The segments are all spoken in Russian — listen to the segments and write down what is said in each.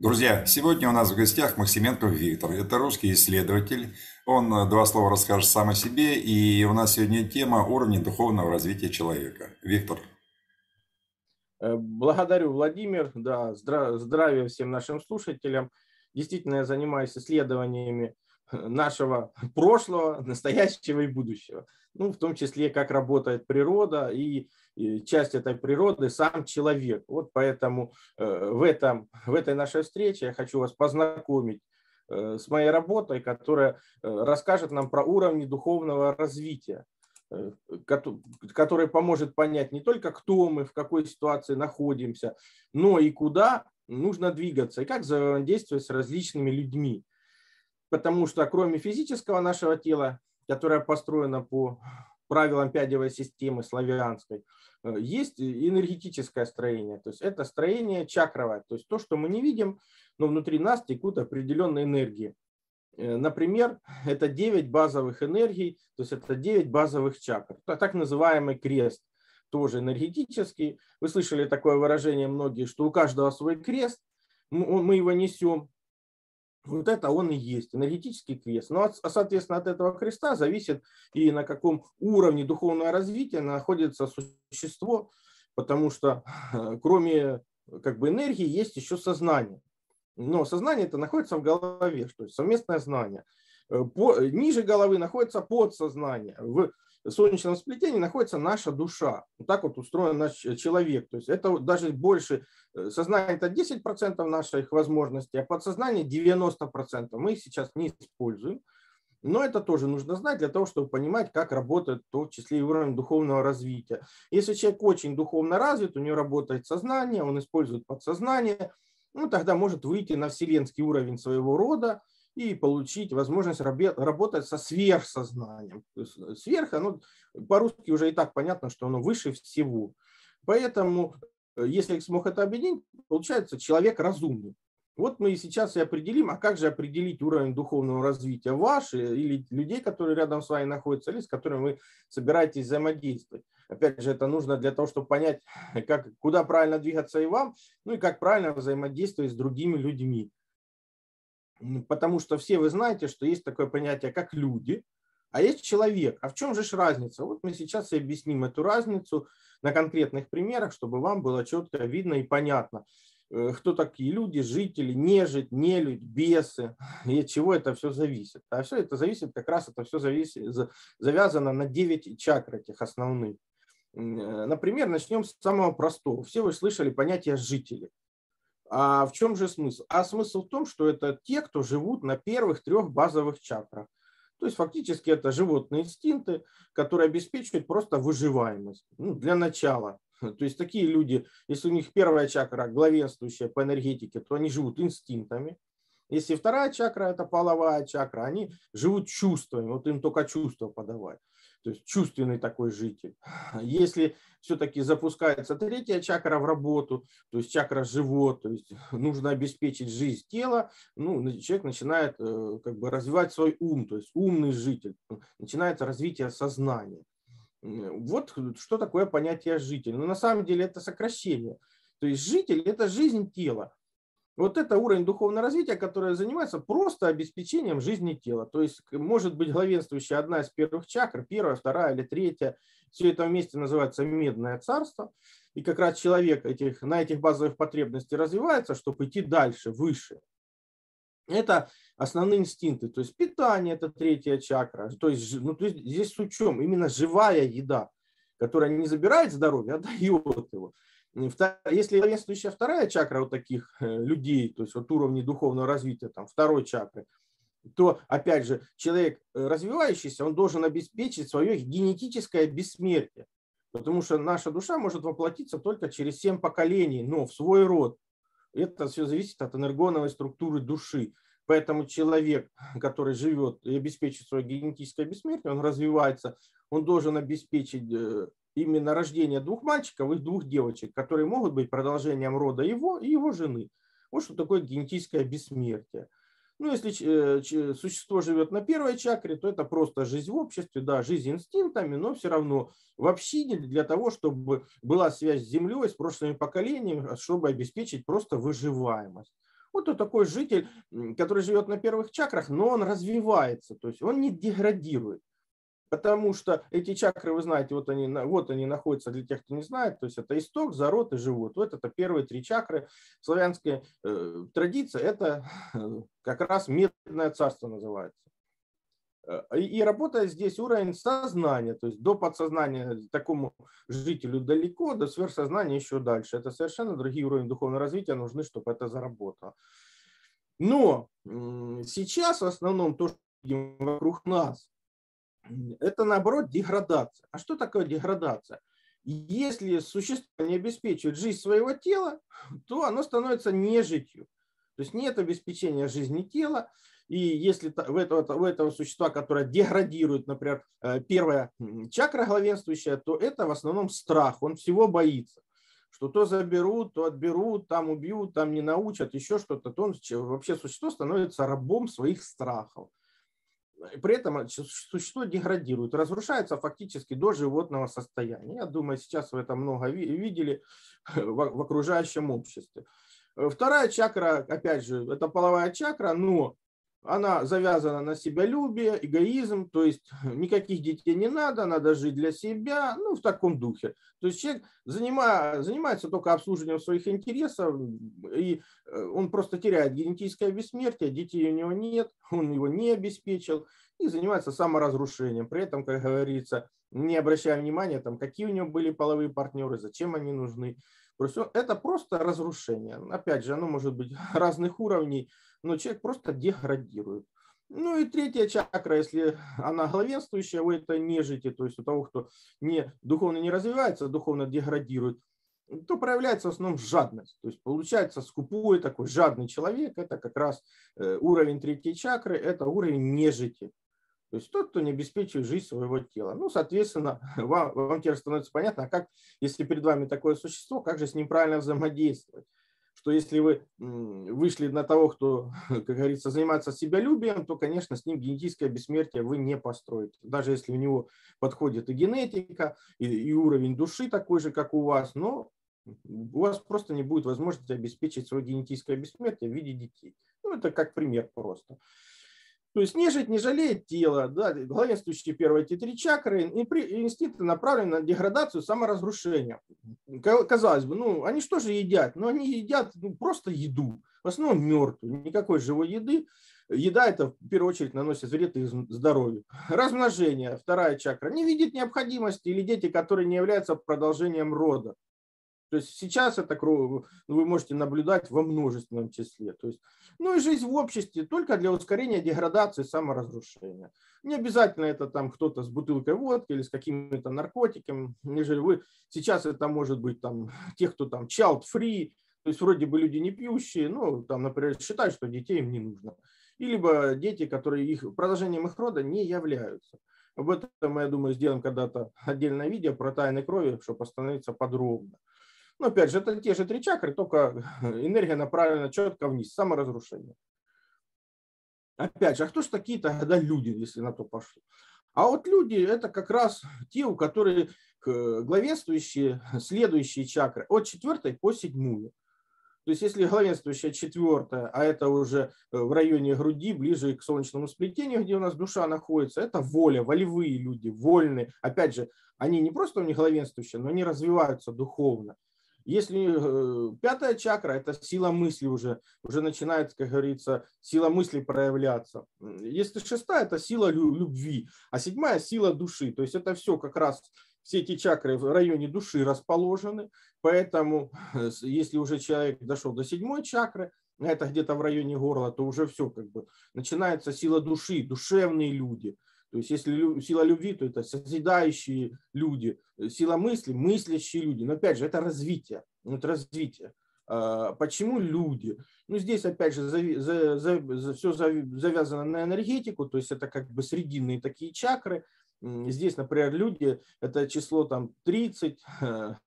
Друзья, сегодня у нас в гостях Максименко Виктор. Это русский исследователь. Он э, два слова расскажет сам о себе. И у нас сегодня тема уровня духовного развития человека. Виктор. Э, благодарю, Владимир. Да, здравия всем нашим слушателям. Действительно, я занимаюсь исследованиями нашего прошлого, настоящего и будущего. Ну, в том числе, как работает природа и часть этой природы сам человек. Вот поэтому э, в, этом, в этой нашей встрече я хочу вас познакомить э, с моей работой, которая э, расскажет нам про уровни духовного развития, который поможет понять не только, кто мы, в какой ситуации находимся, но и куда нужно двигаться, и как взаимодействовать с различными людьми. Потому что кроме физического нашего тела, которое построено по правилам пядевой системы славянской, Э, есть энергетическое строение, то есть это строение чакровое, то есть то, что мы не видим, но внутри нас текут определенные энергии. Э, например, это 9 базовых энергий, то есть это 9 базовых чакр, так называемый крест, тоже энергетический. Вы слышали такое выражение многие, что у каждого свой крест, мы его несем, вот это он и есть, энергетический крест. Ну, а, соответственно, от этого креста зависит и на каком уровне духовного развития находится существо, потому что кроме как бы, энергии есть еще сознание. Но сознание это находится в голове, то есть совместное знание. Э, по, ниже головы находится подсознание. В солнечном сплетении находится наша душа. Вот так вот устроен наш человек. То есть это даже больше, э, сознание это 10% наших возможностей, а подсознание 90%. Мы их сейчас не используем. Но это тоже нужно знать для того, чтобы понимать, как работает в том числе и уровень духовного развития. Если человек очень духовно развит, у него работает сознание, он использует подсознание, ну, тогда может выйти на вселенский уровень своего рода, и получить возможность работать со сверхсознанием. Э, сверх, оно по-русски уже и так понятно, что оно выше всего. Поэтому, э, если смог это объединить, получается человек разумный. Вот мы и сейчас и определим, а как же определить уровень духовного развития ваш или людей, которые рядом с вами находятся, или с которыми вы собираетесь взаимодействовать. Опять же, это нужно для того, чтобы понять, как, куда правильно двигаться и вам, ну и как правильно взаимодействовать с другими людьми. Потому что все вы знаете, что есть такое понятие, как люди, а есть человек. А в чем же разница? Вот мы сейчас и объясним эту разницу на конкретных примерах, чтобы вам было четко видно и понятно, э, кто такие люди, жители, нежить, нелюдь, бесы, и от чего это все зависит. А все это зависит, как раз это все зависит, завязано на 9 чакр этих основных. Э, например, начнем с самого простого. Все вы слышали понятие жители. А в чем же смысл? А смысл в том, что это те, кто живут на первых трех базовых чакрах. То есть фактически это животные инстинкты, которые обеспечивают просто выживаемость. Ну, для начала. То есть такие люди, если у них первая чакра главенствующая по энергетике, то они живут инстинктами. Если вторая чакра – это половая чакра, они живут чувствами, вот им только чувства подавать то есть чувственный такой житель. Если все-таки запускается третья чакра в работу, то есть чакра живот, то есть нужно обеспечить жизнь тела, ну, человек начинает э, как бы развивать свой ум, то есть умный житель, начинается развитие сознания. Вот что такое понятие житель. Но на самом деле это сокращение. То есть житель – это жизнь тела. Вот это уровень духовного развития, который занимается просто обеспечением жизни тела. То есть может быть главенствующая одна из первых чакр, первая, вторая или третья. Все это вместе называется медное царство. И как раз человек этих, на этих базовых потребностях развивается, чтобы идти дальше, выше. Это основные инстинкты. То есть питание – это третья чакра. То есть, ну, то есть здесь с учем именно живая еда, которая не забирает здоровье, а дает его. Если главенствующая вторая чакра у таких э, людей, то есть вот уровни духовного развития там, второй чакры, то, опять же, человек э, развивающийся, он должен обеспечить свое генетическое бессмертие. Потому что наша душа может воплотиться только через семь поколений, но в свой род. Это все зависит от энергоновой структуры души. Поэтому человек, который живет и обеспечивает свое генетическое бессмертие, он развивается, он должен обеспечить э, именно рождение двух мальчиков и двух девочек, которые могут быть продолжением рода его и его жены. Вот что такое генетическое бессмертие. Ну, если э, существо живет на первой чакре, то это просто жизнь в обществе, да, жизнь инстинктами, но все равно в общине для того, чтобы была связь с Землей, с прошлыми поколениями, чтобы обеспечить просто выживаемость. Вот он такой житель, который живет на первых чакрах, но он развивается, то есть он не деградирует. Потому что эти чакры, вы знаете, вот они, вот они находятся для тех, кто не знает, то есть это исток, зарод и живот. Вот это первые три чакры. Славянская э, традиция – это как раз медное царство называется. Э, и работая здесь уровень сознания, то есть до подсознания такому жителю далеко, до сверхсознания еще дальше. Это совершенно другие уровни духовного развития нужны, чтобы это заработало. Но сейчас в основном то, что вокруг нас, это наоборот деградация. А что такое деградация? Если существо не обеспечивает жизнь своего тела, то оно становится нежитью. То есть нет обеспечения жизни тела. И если в этого, у этого существа, которое деградирует, например, э, первая чакра главенствующая, то это в основном страх. Он всего боится что то заберут, то отберут, там убьют, там не научат, еще что-то, то он вообще существо становится рабом своих страхов при этом существо деградирует, разрушается фактически до животного состояния. Я думаю, сейчас вы это много видели в окружающем обществе. Э, вторая чакра, опять же, это половая чакра, но она завязана на себялюбие, эгоизм, то есть никаких детей не надо, надо жить для себя, ну, в таком духе. То есть человек занимает, занимается только обслуживанием своих интересов, и э, он просто теряет генетическое бессмертие, детей у него нет, он его не обеспечил, и занимается саморазрушением. При этом, как говорится, не обращая внимания, там, какие у него были половые партнеры, зачем они нужны. Это просто разрушение. Опять же, оно может быть разных уровней, но человек просто деградирует. Ну и третья чакра, если она главенствующая у этой нежити, то есть у того, кто не, духовно не развивается, а духовно деградирует, то проявляется в основном жадность. То есть получается скупой такой жадный человек, это как раз э, уровень третьей чакры, это уровень нежити. То есть тот, кто не обеспечивает жизнь своего тела. Ну, соответственно, вам, вам теперь становится понятно, а как, если перед вами такое существо, как же с ним правильно взаимодействовать что если вы вышли на того, кто, как говорится, занимается себялюбием, то, конечно, с ним генетическое бессмертие вы не построите. Даже если у него подходит и генетика, и, и уровень души такой же, как у вас, но у вас просто не будет возможности обеспечить свое генетическое бессмертие в виде детей. Ну, это как пример просто. То есть нежить не жалеет тело, да, главенствующие первые эти три чакры, инстинкты направлены на деградацию, саморазрушение. Казалось бы, ну, они что же едят? Ну, они едят ну, просто еду, в основном мертвую, никакой живой еды. Еда это в первую очередь наносит вред их здоровью. Размножение, вторая чакра, не видит необходимости или дети, которые не являются продолжением рода. То есть сейчас это вы можете наблюдать во множественном числе. То есть, ну и жизнь в обществе только для ускорения деградации, саморазрушения. Не обязательно это там кто-то с бутылкой водки или с какими-то наркотиками. Нежели вы сейчас это может быть там тех, кто там child free, то есть вроде бы люди не пьющие, ну там, например, считают, что детей им не нужно. И дети, которые их продолжением их рода не являются. Об этом, я думаю, сделаем когда-то отдельное видео про тайны крови, чтобы остановиться подробно. Ну, опять же, это те же три чакры, только энергия направлена четко вниз, саморазрушение. Опять же, а кто же такие тогда люди, если на то пошло? А вот люди – это как раз те, у которых главенствующие следующие чакры от четвертой по седьмую. То есть если главенствующая четвертая, а это уже э, в районе груди, ближе к солнечному сплетению, где у нас душа находится, это воля, волевые люди, вольные. Опять же, они не просто у них главенствующие, но они развиваются духовно. Если э, пятая чакра, это сила мысли уже, уже начинает, как говорится, сила мысли проявляться. Если шестая, это сила любви, а седьмая сила души. То есть это все как раз, все эти чакры в районе души расположены. Поэтому э, если уже человек дошел до седьмой чакры, это где-то в районе горла, то уже все как бы начинается сила души, душевные люди – то есть если сила любви, то это созидающие люди, э, сила мысли, мыслящие люди. Но опять же, это развитие. Это развитие. А, почему люди? Ну, здесь, опять же, все завязано на энергетику, то есть это как бы срединные такие чакры. Здесь, например, люди, это число там 30,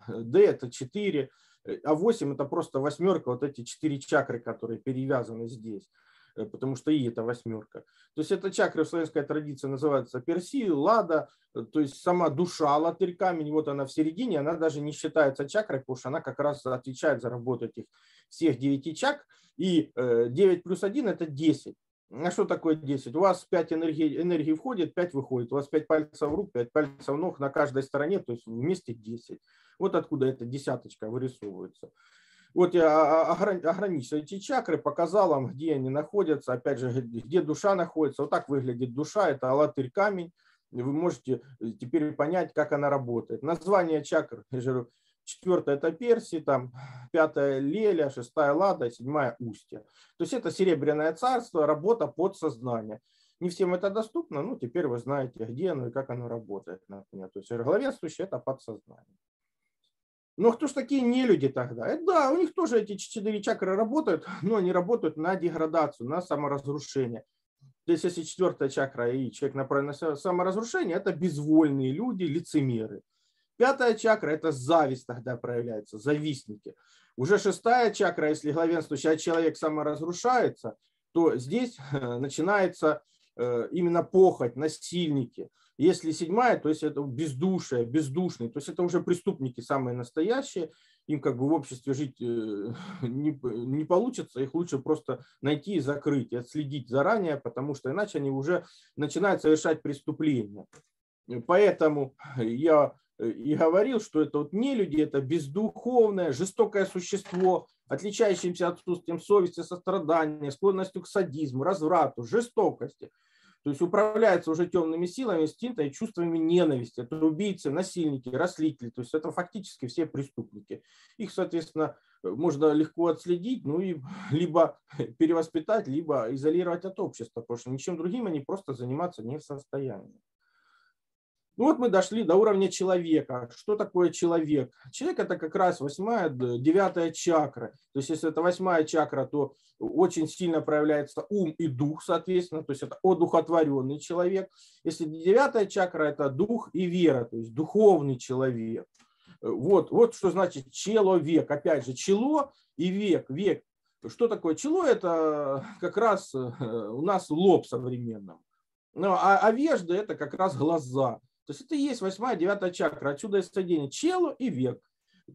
D это 4, э, а 8 это просто восьмерка, вот эти четыре чакры, которые перевязаны здесь. Э, потому что И это восьмерка. То есть эта чакра в славянской традиции называется Перси, Лада, э, то есть сама душа латырь камень, вот она в середине, она даже не считается чакрой, потому что она как раз отвечает за работу этих всех девяти чак. И 9 плюс 1 это 10. А что такое 10? У вас 5 энергии, энергии входит, 5 выходит. У вас 5 пальцев рук, 5 пальцев ног на каждой стороне, то есть вместе 10. Вот откуда эта десяточка вырисовывается. Вот я ограничил эти чакры, показал вам, где они находятся, опять же, где душа находится. Вот так выглядит душа, это алатырь камень. Вы можете теперь понять, как она работает. Название чакр, я же четвертая это Перси, там пятая Леля, шестая Лада, седьмая Устья. То есть это серебряное царство, работа под сознание. Не всем это доступно, ну теперь вы знаете, где оно и как оно работает. Например. То есть главенствующее это подсознание. Но кто ж такие не люди тогда? Это, да, у них тоже эти четыре чакры работают, но они работают на деградацию, на саморазрушение. То есть если четвертая чакра и человек направлен на саморазрушение, это безвольные люди, лицемеры. Пятая чакра – это зависть тогда проявляется, завистники. Уже шестая чакра, если главенствующий человек саморазрушается, то здесь э, начинается э, именно похоть, насильники. Если седьмая, то есть это бездушие, бездушный, то есть это уже преступники самые настоящие, им как бы в обществе жить э, не, не получится, их лучше просто найти и закрыть, и отследить заранее, потому что иначе они уже начинают совершать преступления. Поэтому я и говорил, что это вот не люди, это бездуховное, жестокое существо, отличающееся отсутствием совести, сострадания, склонностью к садизму, разврату, жестокости. То есть управляется уже темными силами, инстинктами, чувствами ненависти. Это убийцы, насильники, растлители. То есть это фактически все преступники. Их, соответственно, можно легко отследить, ну и либо перевоспитать, либо изолировать от общества, потому что ничем другим они просто заниматься не в состоянии. Ну вот мы дошли до уровня человека. Что такое человек? Человек это как раз восьмая, девятая чакра. То есть если это восьмая чакра, то очень сильно проявляется ум и дух, соответственно. То есть это одухотворенный человек. Если девятая чакра, это дух и вера, то есть духовный человек. Вот, вот что значит человек. Опять же, чело и век. Век. Что такое чело? Это как раз э, у нас лоб современным. Ну, а, а вежда это как раз глаза. То есть это и есть восьмая, девятая чакра. Отсюда и соединение чело и век.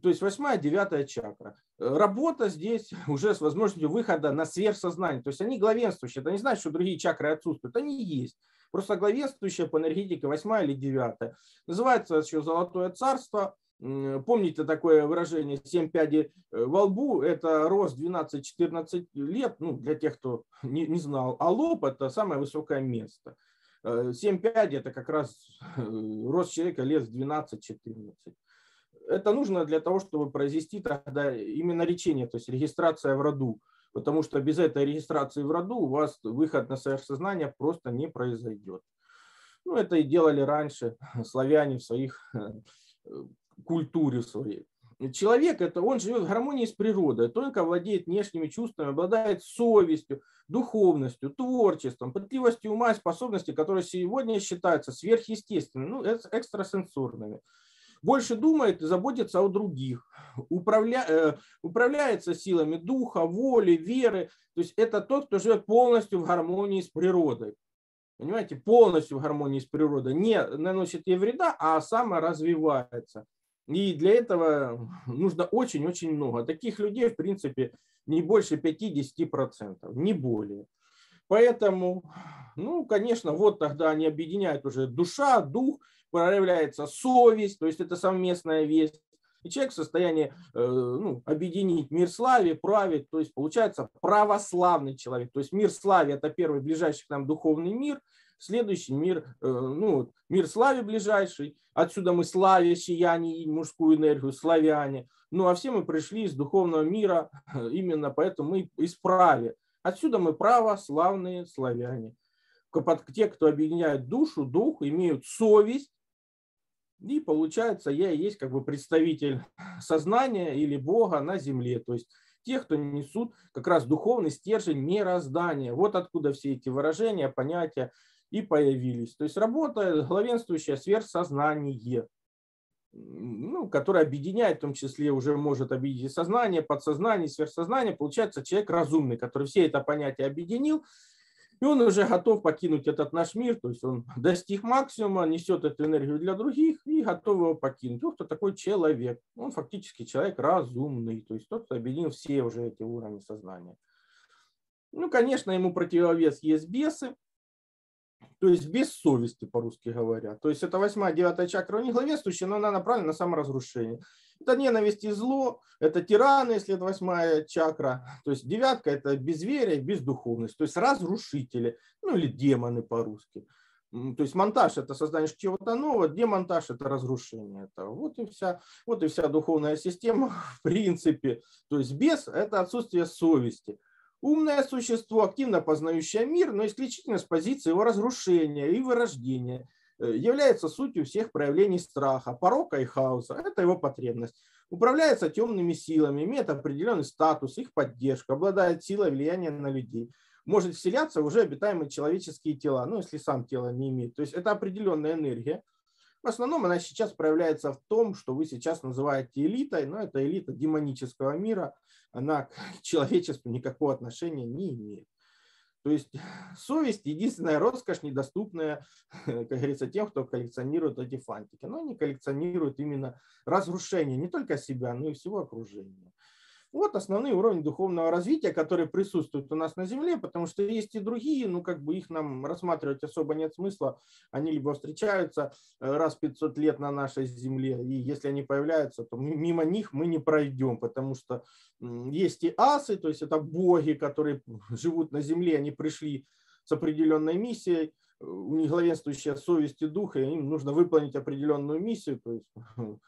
То есть восьмая, девятая чакра. Работа здесь уже с возможностью выхода на сверхсознание. То есть они главенствующие. Это не значит, что другие чакры отсутствуют. Они есть. Просто главенствующая по энергетике восьмая или девятая. Называется еще Золотое Царство. Помните такое выражение «семь пядей э, во лбу» – это рост 12-14 лет, ну, для тех, кто не, не знал. А лоб – это самое высокое место. 7 э, это как раз э, рост человека лет 12-14. Это нужно для того, чтобы произвести тогда именно лечение, то есть регистрация в роду. Потому что без этой регистрации в роду у вас выход на сверхсознание просто не произойдет. Ну, это и делали раньше славяне в своих э, культуре своей. Человек это он живет в гармонии с природой, только владеет внешними чувствами, обладает совестью, духовностью, творчеством, пытливостью ума и способностями, которые сегодня считаются сверхъестественными, ну, экстрасенсорными. Больше думает и заботится о других, управля, э, управляется силами духа, воли, веры. То есть это тот, кто живет полностью в гармонии с природой. Понимаете, полностью в гармонии с природой. Не наносит ей вреда, а саморазвивается. И для этого нужно очень-очень много. Таких людей, в принципе, не больше 50%, не более. Поэтому, ну, конечно, вот тогда они объединяют уже душа, дух, проявляется совесть, то есть это совместная весть. И человек в состоянии э, ну, объединить мир славе, править, то есть получается православный человек. То есть мир славе – это первый ближайший к нам духовный мир – Следующий мир, э, ну, мир славе ближайший. Отсюда мы славе, сияние мужскую энергию, славяне. Ну, а все мы пришли из духовного мира, именно поэтому мы из праве. Отсюда мы православные славяне. Те, кто объединяет душу, дух, имеют совесть, и получается, я и есть как бы представитель сознания или Бога на земле. То есть те, кто несут как раз духовный стержень мироздания. Вот откуда все эти выражения, понятия и появились. То есть работа главенствующая сверхсознание. ну, который объединяет, в том числе уже может объединить сознание, подсознание, сверхсознание. Получается человек разумный, который все это понятие объединил, и он уже готов покинуть этот наш мир, то есть он достиг максимума, несет эту энергию для других и готов его покинуть. Вот кто такой человек. Он фактически человек разумный, то есть тот, кто объединил все уже эти уровни сознания. Ну, конечно, ему противовес есть бесы, то есть без совести, по-русски говоря. То есть это восьмая, девятая чакра у них главенствующая, но она направлена на саморазрушение. Это ненависть и зло, это тираны, если это восьмая чакра. То есть девятка – это безверие, бездуховность, то есть разрушители, ну или демоны по-русски. То есть монтаж – это создание чего-то нового, демонтаж – это разрушение. Это вот, и вся, вот и вся духовная система в принципе. То есть без – это отсутствие совести. Умное существо, активно познающее мир, но исключительно с позиции его разрушения и вырождения, э, является сутью всех проявлений страха, порока и хаоса. Это его потребность. Управляется темными силами, имеет определенный статус, их поддержка, обладает силой влияния на людей. Может вселяться в уже обитаемые человеческие тела, ну, если сам тело не имеет. То есть это определенная энергия. В основном она сейчас проявляется в том, что вы сейчас называете элитой, но это элита демонического мира – она к человечеству никакого отношения не имеет. То есть совесть – единственная роскошь, недоступная, как говорится, тем, кто коллекционирует эти фантики. Но они коллекционируют именно разрушение не только себя, но и всего окружения. Вот основные уровни духовного развития, которые присутствуют у нас на Земле, потому что есть и другие, ну как бы их нам рассматривать особо нет смысла. Они либо встречаются э, раз в 500 лет на нашей Земле, и если они появляются, то мимо них мы не пройдем, потому что есть и асы, то есть это боги, которые живут на Земле, они пришли с определенной миссией, у них главенствующая совесть и дух, и им нужно выполнить определенную миссию, то есть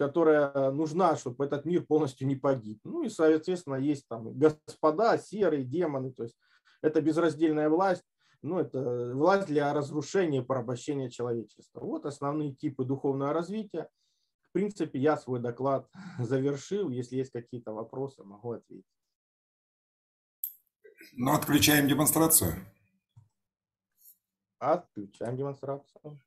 которая нужна, чтобы этот мир полностью не погиб. Ну и, соответственно, есть там господа, серые, демоны, то есть это безраздельная власть, ну, это власть для разрушения и порабощения человечества. Вот основные типы духовного развития. В принципе, я свой доклад завершил. Если есть какие-то вопросы, могу ответить. Ну, отключаем демонстрацию. Отключаем демонстрацию.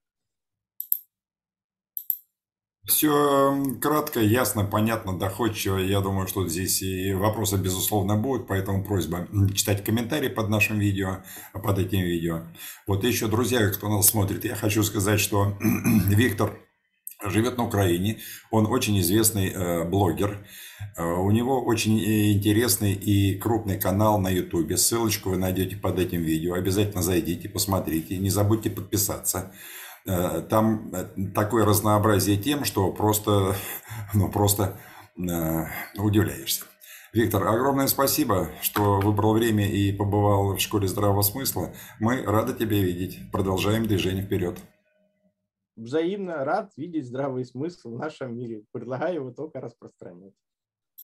Все кратко, ясно, понятно, доходчиво. Я думаю, что здесь и вопросы, безусловно, будут, поэтому просьба читать комментарии под нашим видео, под этим видео. Вот еще, друзья, кто нас смотрит, я хочу сказать, что Виктор живет на Украине, он очень известный э, блогер, э, у него очень интересный и крупный канал на YouTube, ссылочку вы найдете под этим видео, обязательно зайдите, посмотрите, не забудьте подписаться. Э, там э, такое разнообразие тем, что просто, ну, просто э, удивляешься. Виктор, огромное спасибо, что выбрал время и побывал в школе здравого смысла. Мы рады тебя видеть. Продолжаем движение вперед. Взаимно рад видеть здравый смысл в нашем мире. Предлагаю его только распространять.